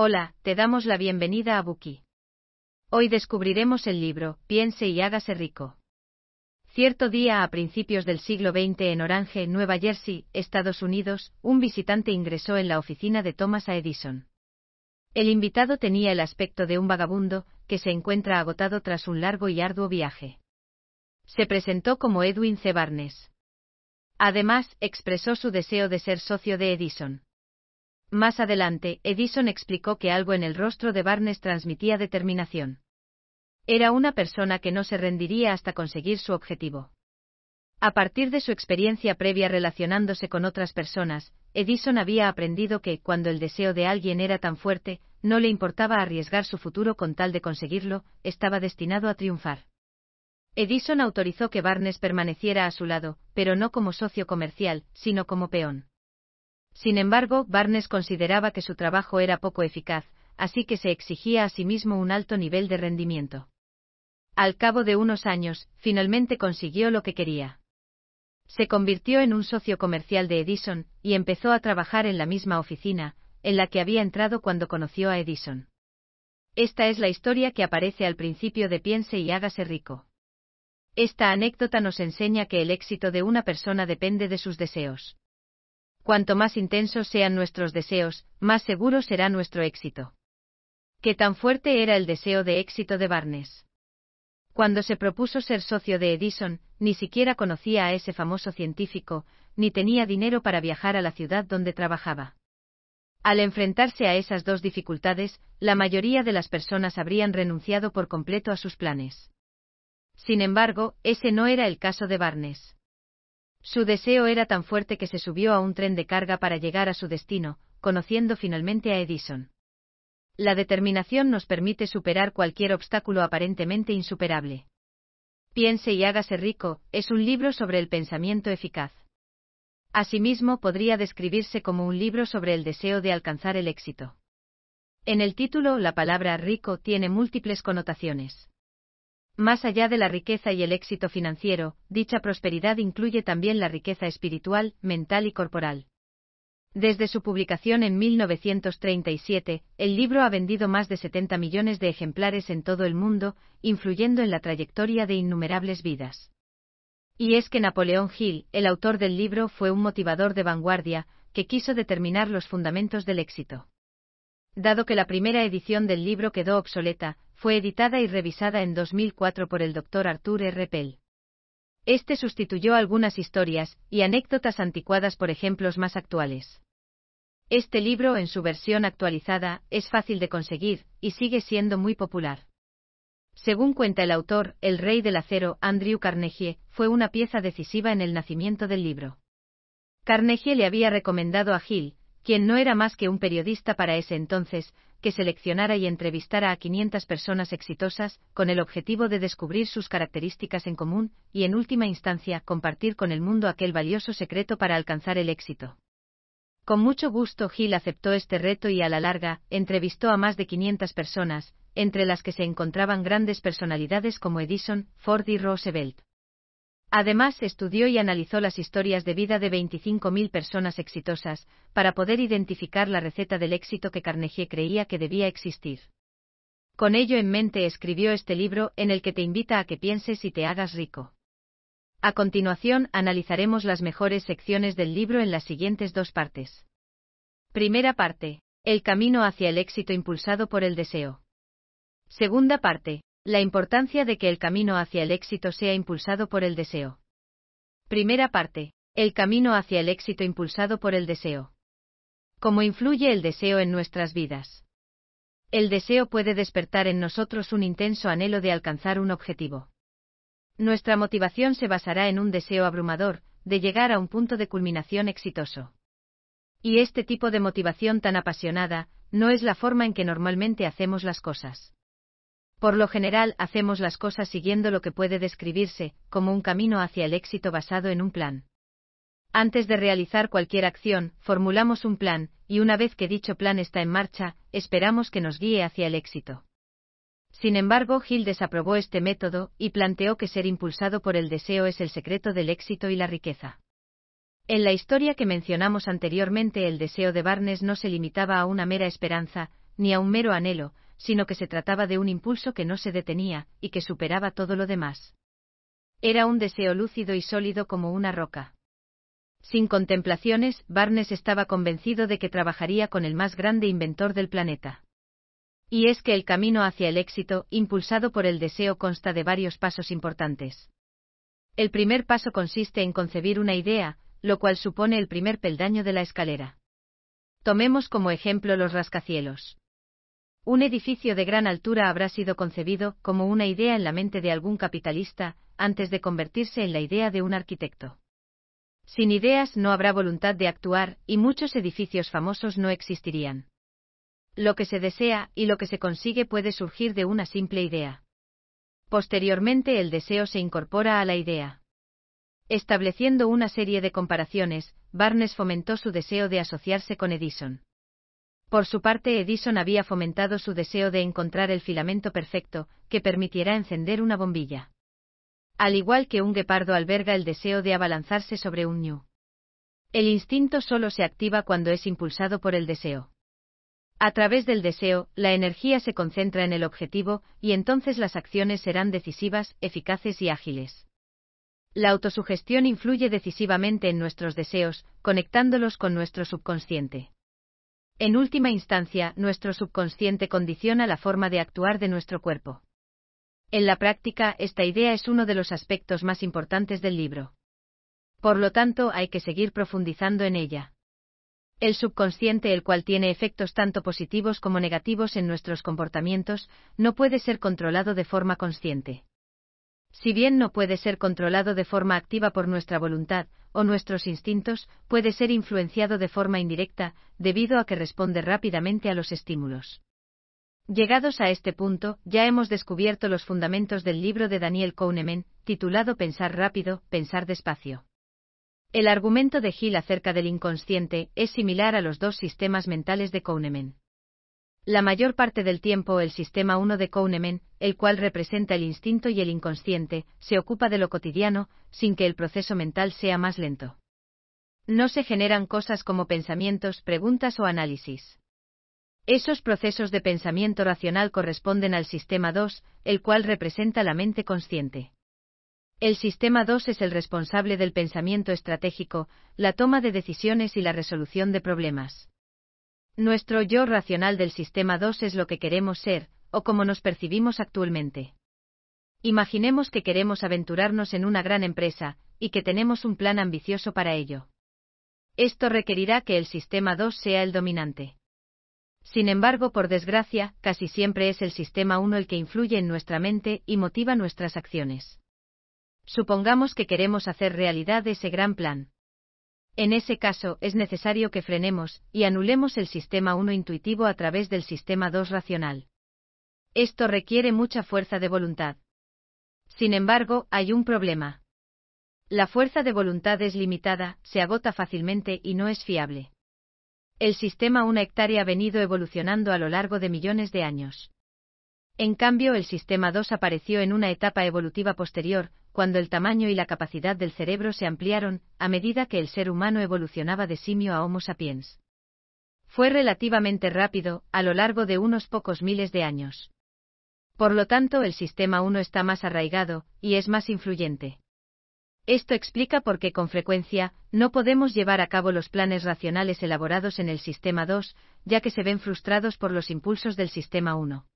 Hola, te damos la bienvenida a Buki. Hoy descubriremos el libro, Piense y hágase rico. Cierto día a principios del siglo XX en Orange, Nueva Jersey, Estados Unidos, un visitante ingresó en la oficina de Thomas A. Edison. El invitado tenía el aspecto de un vagabundo, que se encuentra agotado tras un largo y arduo viaje. Se presentó como Edwin C. Barnes. Además, expresó su deseo de ser socio de Edison. Más adelante, Edison explicó que algo en el rostro de Barnes transmitía determinación. Era una persona que no se rendiría hasta conseguir su objetivo. A partir de su experiencia previa relacionándose con otras personas, Edison había aprendido que, cuando el deseo de alguien era tan fuerte, no le importaba arriesgar su futuro con tal de conseguirlo, estaba destinado a triunfar. Edison autorizó que Barnes permaneciera a su lado, pero no como socio comercial, sino como peón. Sin embargo, Barnes consideraba que su trabajo era poco eficaz, así que se exigía a sí mismo un alto nivel de rendimiento. Al cabo de unos años, finalmente consiguió lo que quería. Se convirtió en un socio comercial de Edison, y empezó a trabajar en la misma oficina, en la que había entrado cuando conoció a Edison. Esta es la historia que aparece al principio de Piense y hágase rico. Esta anécdota nos enseña que el éxito de una persona depende de sus deseos. Cuanto más intensos sean nuestros deseos, más seguro será nuestro éxito. ¿Qué tan fuerte era el deseo de éxito de Barnes? Cuando se propuso ser socio de Edison, ni siquiera conocía a ese famoso científico, ni tenía dinero para viajar a la ciudad donde trabajaba. Al enfrentarse a esas dos dificultades, la mayoría de las personas habrían renunciado por completo a sus planes. Sin embargo, ese no era el caso de Barnes. Su deseo era tan fuerte que se subió a un tren de carga para llegar a su destino, conociendo finalmente a Edison. La determinación nos permite superar cualquier obstáculo aparentemente insuperable. Piense y hágase rico, es un libro sobre el pensamiento eficaz. Asimismo, podría describirse como un libro sobre el deseo de alcanzar el éxito. En el título, la palabra rico tiene múltiples connotaciones. Más allá de la riqueza y el éxito financiero, dicha prosperidad incluye también la riqueza espiritual, mental y corporal. Desde su publicación en 1937, el libro ha vendido más de 70 millones de ejemplares en todo el mundo, influyendo en la trayectoria de innumerables vidas. Y es que Napoleón Hill, el autor del libro, fue un motivador de vanguardia, que quiso determinar los fundamentos del éxito. Dado que la primera edición del libro quedó obsoleta, fue editada y revisada en 2004 por el Dr. Arthur R. Pell. Este sustituyó algunas historias y anécdotas anticuadas por ejemplos más actuales. Este libro, en su versión actualizada, es fácil de conseguir y sigue siendo muy popular. Según cuenta el autor, el rey del acero, Andrew Carnegie, fue una pieza decisiva en el nacimiento del libro. Carnegie le había recomendado a Hill, quien no era más que un periodista para ese entonces, que seleccionara y entrevistara a 500 personas exitosas, con el objetivo de descubrir sus características en común, y en última instancia, compartir con el mundo aquel valioso secreto para alcanzar el éxito. Con mucho gusto Gil aceptó este reto y a la larga, entrevistó a más de 500 personas, entre las que se encontraban grandes personalidades como Edison, Ford y Roosevelt. Además, estudió y analizó las historias de vida de 25.000 personas exitosas, para poder identificar la receta del éxito que Carnegie creía que debía existir. Con ello en mente escribió este libro en el que te invita a que pienses y te hagas rico. A continuación, analizaremos las mejores secciones del libro en las siguientes dos partes. Primera parte. El camino hacia el éxito impulsado por el deseo. Segunda parte. La importancia de que el camino hacia el éxito sea impulsado por el deseo. Primera parte. El camino hacia el éxito impulsado por el deseo. ¿Cómo influye el deseo en nuestras vidas? El deseo puede despertar en nosotros un intenso anhelo de alcanzar un objetivo. Nuestra motivación se basará en un deseo abrumador, de llegar a un punto de culminación exitoso. Y este tipo de motivación tan apasionada, no es la forma en que normalmente hacemos las cosas. Por lo general hacemos las cosas siguiendo lo que puede describirse como un camino hacia el éxito basado en un plan. Antes de realizar cualquier acción, formulamos un plan, y una vez que dicho plan está en marcha, esperamos que nos guíe hacia el éxito. Sin embargo, Gil desaprobó este método y planteó que ser impulsado por el deseo es el secreto del éxito y la riqueza. En la historia que mencionamos anteriormente, el deseo de Barnes no se limitaba a una mera esperanza, ni a un mero anhelo, sino que se trataba de un impulso que no se detenía, y que superaba todo lo demás. Era un deseo lúcido y sólido como una roca. Sin contemplaciones, Barnes estaba convencido de que trabajaría con el más grande inventor del planeta. Y es que el camino hacia el éxito, impulsado por el deseo, consta de varios pasos importantes. El primer paso consiste en concebir una idea, lo cual supone el primer peldaño de la escalera. Tomemos como ejemplo los rascacielos. Un edificio de gran altura habrá sido concebido como una idea en la mente de algún capitalista, antes de convertirse en la idea de un arquitecto. Sin ideas no habrá voluntad de actuar, y muchos edificios famosos no existirían. Lo que se desea y lo que se consigue puede surgir de una simple idea. Posteriormente el deseo se incorpora a la idea. Estableciendo una serie de comparaciones, Barnes fomentó su deseo de asociarse con Edison. Por su parte, Edison había fomentado su deseo de encontrar el filamento perfecto, que permitiera encender una bombilla. Al igual que un guepardo alberga el deseo de abalanzarse sobre un ñu. El instinto solo se activa cuando es impulsado por el deseo. A través del deseo, la energía se concentra en el objetivo, y entonces las acciones serán decisivas, eficaces y ágiles. La autosugestión influye decisivamente en nuestros deseos, conectándolos con nuestro subconsciente. En última instancia, nuestro subconsciente condiciona la forma de actuar de nuestro cuerpo. En la práctica, esta idea es uno de los aspectos más importantes del libro. Por lo tanto, hay que seguir profundizando en ella. El subconsciente, el cual tiene efectos tanto positivos como negativos en nuestros comportamientos, no puede ser controlado de forma consciente. Si bien no puede ser controlado de forma activa por nuestra voluntad, o nuestros instintos, puede ser influenciado de forma indirecta, debido a que responde rápidamente a los estímulos. Llegados a este punto, ya hemos descubierto los fundamentos del libro de Daniel Kahneman, titulado Pensar rápido, pensar despacio. El argumento de Hill acerca del inconsciente es similar a los dos sistemas mentales de Kahneman. La mayor parte del tiempo el sistema 1 de Kahneman, el cual representa el instinto y el inconsciente, se ocupa de lo cotidiano, sin que el proceso mental sea más lento. No se generan cosas como pensamientos, preguntas o análisis. Esos procesos de pensamiento racional corresponden al sistema 2, el cual representa la mente consciente. El sistema 2 es el responsable del pensamiento estratégico, la toma de decisiones y la resolución de problemas. Nuestro yo racional del sistema 2 es lo que queremos ser, o como nos percibimos actualmente. Imaginemos que queremos aventurarnos en una gran empresa, y que tenemos un plan ambicioso para ello. Esto requerirá que el sistema 2 sea el dominante. Sin embargo, por desgracia, casi siempre es el sistema 1 el que influye en nuestra mente y motiva nuestras acciones. Supongamos que queremos hacer realidad ese gran plan. En ese caso, es necesario que frenemos y anulemos el sistema 1 intuitivo a través del sistema 2 racional. Esto requiere mucha fuerza de voluntad. Sin embargo, hay un problema. La fuerza de voluntad es limitada, se agota fácilmente y no es fiable. El sistema 1 hectárea ha venido evolucionando a lo largo de millones de años. En cambio, el sistema 2 apareció en una etapa evolutiva posterior, cuando el tamaño y la capacidad del cerebro se ampliaron, a medida que el ser humano evolucionaba de simio a Homo sapiens. Fue relativamente rápido, a lo largo de unos pocos miles de años. Por lo tanto, el sistema 1 está más arraigado, y es más influyente. Esto explica por qué con frecuencia no podemos llevar a cabo los planes racionales elaborados en el sistema 2, ya que se ven frustrados por los impulsos del sistema 1.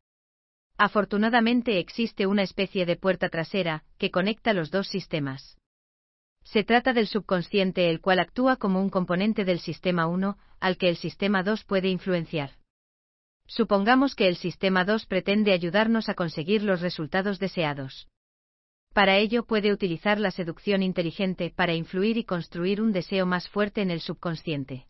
Afortunadamente existe una especie de puerta trasera que conecta los dos sistemas. Se trata del subconsciente el cual actúa como un componente del sistema 1, al que el sistema 2 puede influenciar. Supongamos que el sistema 2 pretende ayudarnos a conseguir los resultados deseados. Para ello puede utilizar la seducción inteligente para influir y construir un deseo más fuerte en el subconsciente.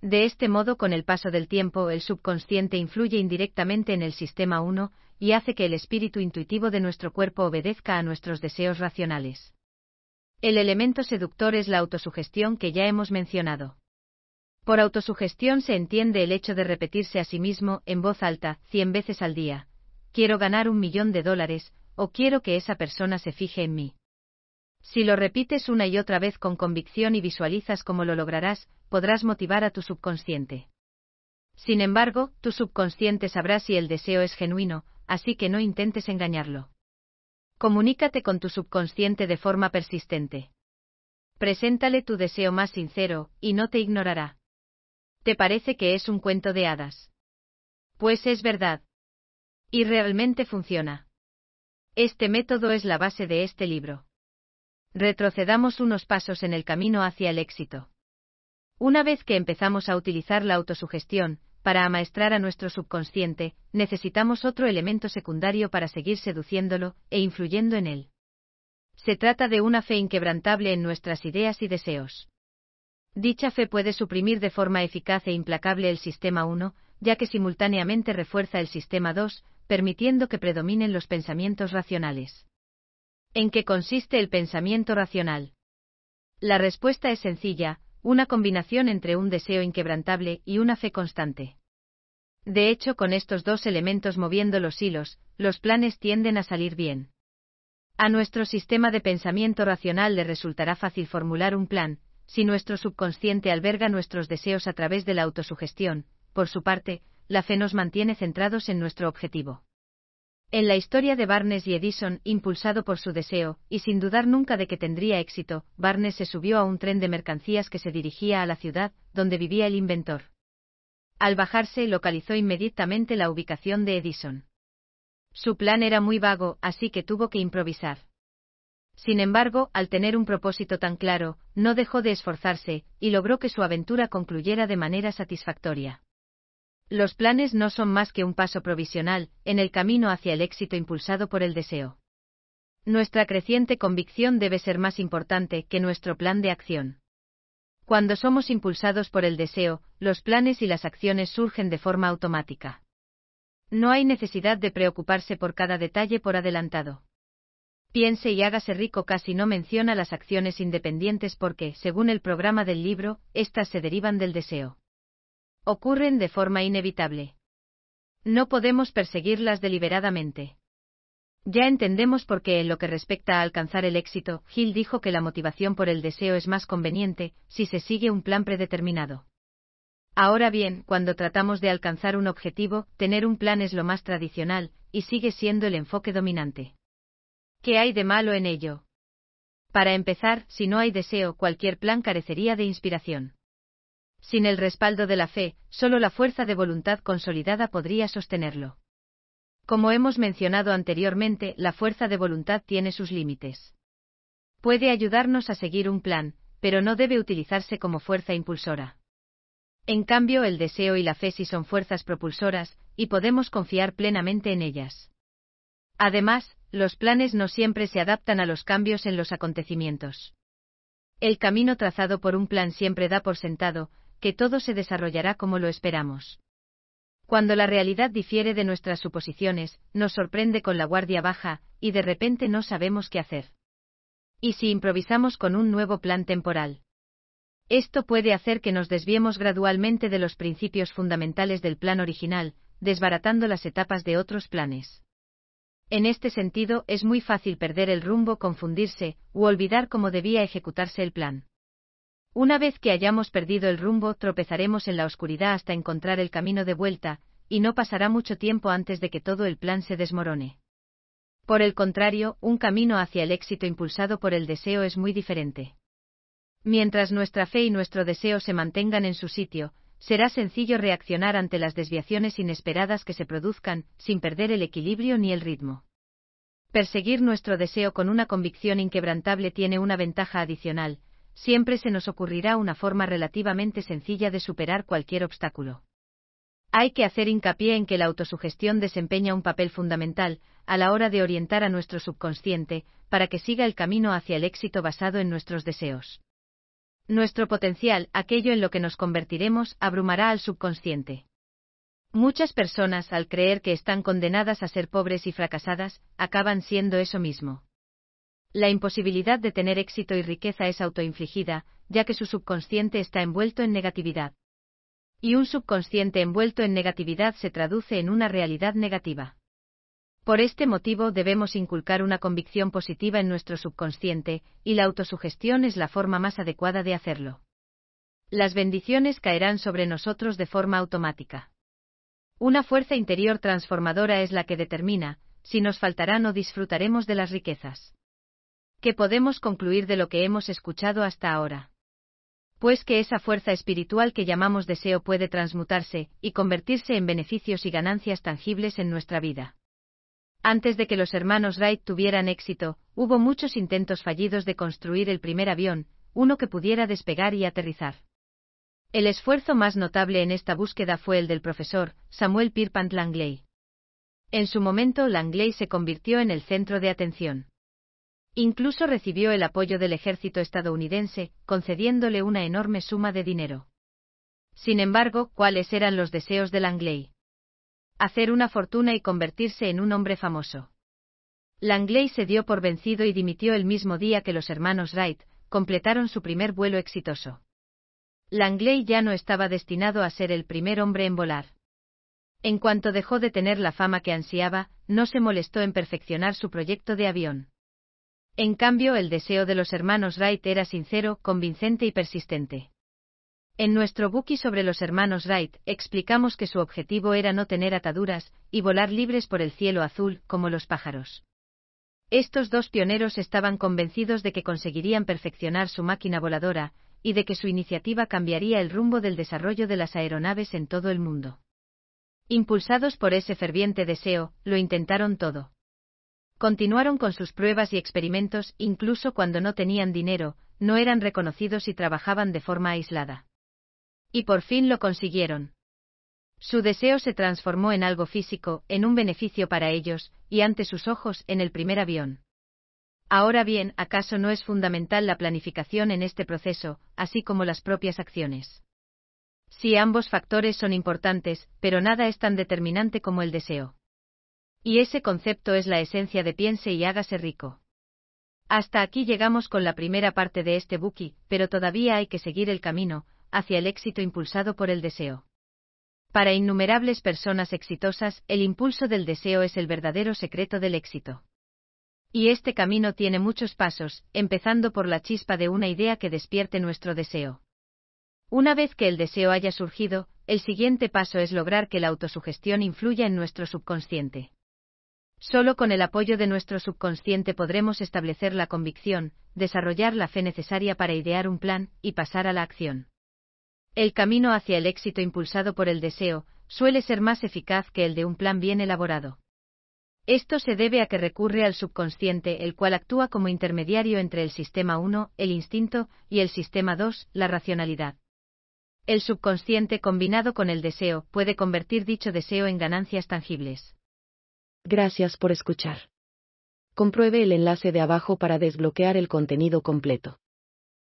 De este modo, con el paso del tiempo, el subconsciente influye indirectamente en el sistema 1 y hace que el espíritu intuitivo de nuestro cuerpo obedezca a nuestros deseos racionales. El elemento seductor es la autosugestión que ya hemos mencionado. Por autosugestión se entiende el hecho de repetirse a sí mismo en voz alta cien veces al día, quiero ganar un millón de dólares, o quiero que esa persona se fije en mí. Si lo repites una y otra vez con convicción y visualizas cómo lo lograrás, podrás motivar a tu subconsciente. Sin embargo, tu subconsciente sabrá si el deseo es genuino, así que no intentes engañarlo. Comunícate con tu subconsciente de forma persistente. Preséntale tu deseo más sincero, y no te ignorará. ¿Te parece que es un cuento de hadas? Pues es verdad. Y realmente funciona. Este método es la base de este libro. Retrocedamos unos pasos en el camino hacia el éxito. Una vez que empezamos a utilizar la autosugestión, para amaestrar a nuestro subconsciente, necesitamos otro elemento secundario para seguir seduciéndolo e influyendo en él. Se trata de una fe inquebrantable en nuestras ideas y deseos. Dicha fe puede suprimir de forma eficaz e implacable el sistema 1, ya que simultáneamente refuerza el sistema 2, permitiendo que predominen los pensamientos racionales. ¿En qué consiste el pensamiento racional? La respuesta es sencilla, una combinación entre un deseo inquebrantable y una fe constante. De hecho, con estos dos elementos moviendo los hilos, los planes tienden a salir bien. A nuestro sistema de pensamiento racional le resultará fácil formular un plan, si nuestro subconsciente alberga nuestros deseos a través de la autosugestión, por su parte, la fe nos mantiene centrados en nuestro objetivo. En la historia de Barnes y Edison, impulsado por su deseo, y sin dudar nunca de que tendría éxito, Barnes se subió a un tren de mercancías que se dirigía a la ciudad, donde vivía el inventor. Al bajarse, localizó inmediatamente la ubicación de Edison. Su plan era muy vago, así que tuvo que improvisar. Sin embargo, al tener un propósito tan claro, no dejó de esforzarse, y logró que su aventura concluyera de manera satisfactoria. Los planes no son más que un paso provisional, en el camino hacia el éxito impulsado por el deseo. Nuestra creciente convicción debe ser más importante que nuestro plan de acción. Cuando somos impulsados por el deseo, los planes y las acciones surgen de forma automática. No hay necesidad de preocuparse por cada detalle por adelantado. Piense y hágase rico casi no menciona las acciones independientes porque, según el programa del libro, éstas se derivan del deseo ocurren de forma inevitable. No podemos perseguirlas deliberadamente. Ya entendemos por qué en lo que respecta a alcanzar el éxito, Hill dijo que la motivación por el deseo es más conveniente si se sigue un plan predeterminado. Ahora bien, cuando tratamos de alcanzar un objetivo, tener un plan es lo más tradicional, y sigue siendo el enfoque dominante. ¿Qué hay de malo en ello? Para empezar, si no hay deseo, cualquier plan carecería de inspiración. Sin el respaldo de la fe, solo la fuerza de voluntad consolidada podría sostenerlo. Como hemos mencionado anteriormente, la fuerza de voluntad tiene sus límites. Puede ayudarnos a seguir un plan, pero no debe utilizarse como fuerza impulsora. En cambio, el deseo y la fe sí son fuerzas propulsoras, y podemos confiar plenamente en ellas. Además, los planes no siempre se adaptan a los cambios en los acontecimientos. El camino trazado por un plan siempre da por sentado, que todo se desarrollará como lo esperamos. Cuando la realidad difiere de nuestras suposiciones, nos sorprende con la guardia baja, y de repente no sabemos qué hacer. ¿Y si improvisamos con un nuevo plan temporal? Esto puede hacer que nos desviemos gradualmente de los principios fundamentales del plan original, desbaratando las etapas de otros planes. En este sentido, es muy fácil perder el rumbo, confundirse, u olvidar cómo debía ejecutarse el plan. Una vez que hayamos perdido el rumbo, tropezaremos en la oscuridad hasta encontrar el camino de vuelta, y no pasará mucho tiempo antes de que todo el plan se desmorone. Por el contrario, un camino hacia el éxito impulsado por el deseo es muy diferente. Mientras nuestra fe y nuestro deseo se mantengan en su sitio, será sencillo reaccionar ante las desviaciones inesperadas que se produzcan, sin perder el equilibrio ni el ritmo. Perseguir nuestro deseo con una convicción inquebrantable tiene una ventaja adicional, siempre se nos ocurrirá una forma relativamente sencilla de superar cualquier obstáculo. Hay que hacer hincapié en que la autosugestión desempeña un papel fundamental a la hora de orientar a nuestro subconsciente para que siga el camino hacia el éxito basado en nuestros deseos. Nuestro potencial, aquello en lo que nos convertiremos, abrumará al subconsciente. Muchas personas, al creer que están condenadas a ser pobres y fracasadas, acaban siendo eso mismo. La imposibilidad de tener éxito y riqueza es autoinfligida, ya que su subconsciente está envuelto en negatividad. Y un subconsciente envuelto en negatividad se traduce en una realidad negativa. Por este motivo debemos inculcar una convicción positiva en nuestro subconsciente, y la autosugestión es la forma más adecuada de hacerlo. Las bendiciones caerán sobre nosotros de forma automática. Una fuerza interior transformadora es la que determina si nos faltarán o disfrutaremos de las riquezas. ¿Qué podemos concluir de lo que hemos escuchado hasta ahora? Pues que esa fuerza espiritual que llamamos deseo puede transmutarse y convertirse en beneficios y ganancias tangibles en nuestra vida. Antes de que los hermanos Wright tuvieran éxito, hubo muchos intentos fallidos de construir el primer avión, uno que pudiera despegar y aterrizar. El esfuerzo más notable en esta búsqueda fue el del profesor Samuel Pierpont Langley. En su momento Langley se convirtió en el centro de atención. Incluso recibió el apoyo del ejército estadounidense, concediéndole una enorme suma de dinero. Sin embargo, ¿cuáles eran los deseos de Langley? hacer una fortuna y convertirse en un hombre famoso. Langley se dio por vencido y dimitió el mismo día que los hermanos Wright completaron su primer vuelo exitoso. Langley ya no estaba destinado a ser el primer hombre en volar. En cuanto dejó de tener la fama que ansiaba, no se molestó en perfeccionar su proyecto de avión. En cambio, el deseo de los hermanos Wright era sincero, convincente y persistente. En nuestro bookie sobre los hermanos Wright, explicamos que su objetivo era no tener ataduras y volar libres por el cielo azul, como los pájaros. Estos dos pioneros estaban convencidos de que conseguirían perfeccionar su máquina voladora, y de que su iniciativa cambiaría el rumbo del desarrollo de las aeronaves en todo el mundo. Impulsados por ese ferviente deseo, lo intentaron todo. Continuaron con sus pruebas y experimentos incluso cuando no tenían dinero, no eran reconocidos y trabajaban de forma aislada. Y por fin lo consiguieron. Su deseo se transformó en algo físico, en un beneficio para ellos, y ante sus ojos, en el primer avión. Ahora bien, ¿acaso no es fundamental la planificación en este proceso, así como las propias acciones? Sí, ambos factores son importantes, pero nada es tan determinante como el deseo. Y ese concepto es la esencia de piense y hágase rico. Hasta aquí llegamos con la primera parte de este buki, pero todavía hay que seguir el camino, hacia el éxito impulsado por el deseo. Para innumerables personas exitosas, el impulso del deseo es el verdadero secreto del éxito. Y este camino tiene muchos pasos, empezando por la chispa de una idea que despierte nuestro deseo. Una vez que el deseo haya surgido, el siguiente paso es lograr que la autosugestión influya en nuestro subconsciente. Solo con el apoyo de nuestro subconsciente podremos establecer la convicción, desarrollar la fe necesaria para idear un plan y pasar a la acción. El camino hacia el éxito impulsado por el deseo suele ser más eficaz que el de un plan bien elaborado. Esto se debe a que recurre al subconsciente, el cual actúa como intermediario entre el sistema 1, el instinto, y el sistema 2, la racionalidad. El subconsciente combinado con el deseo puede convertir dicho deseo en ganancias tangibles. Gracias por escuchar. Compruebe el enlace de abajo para desbloquear el contenido completo.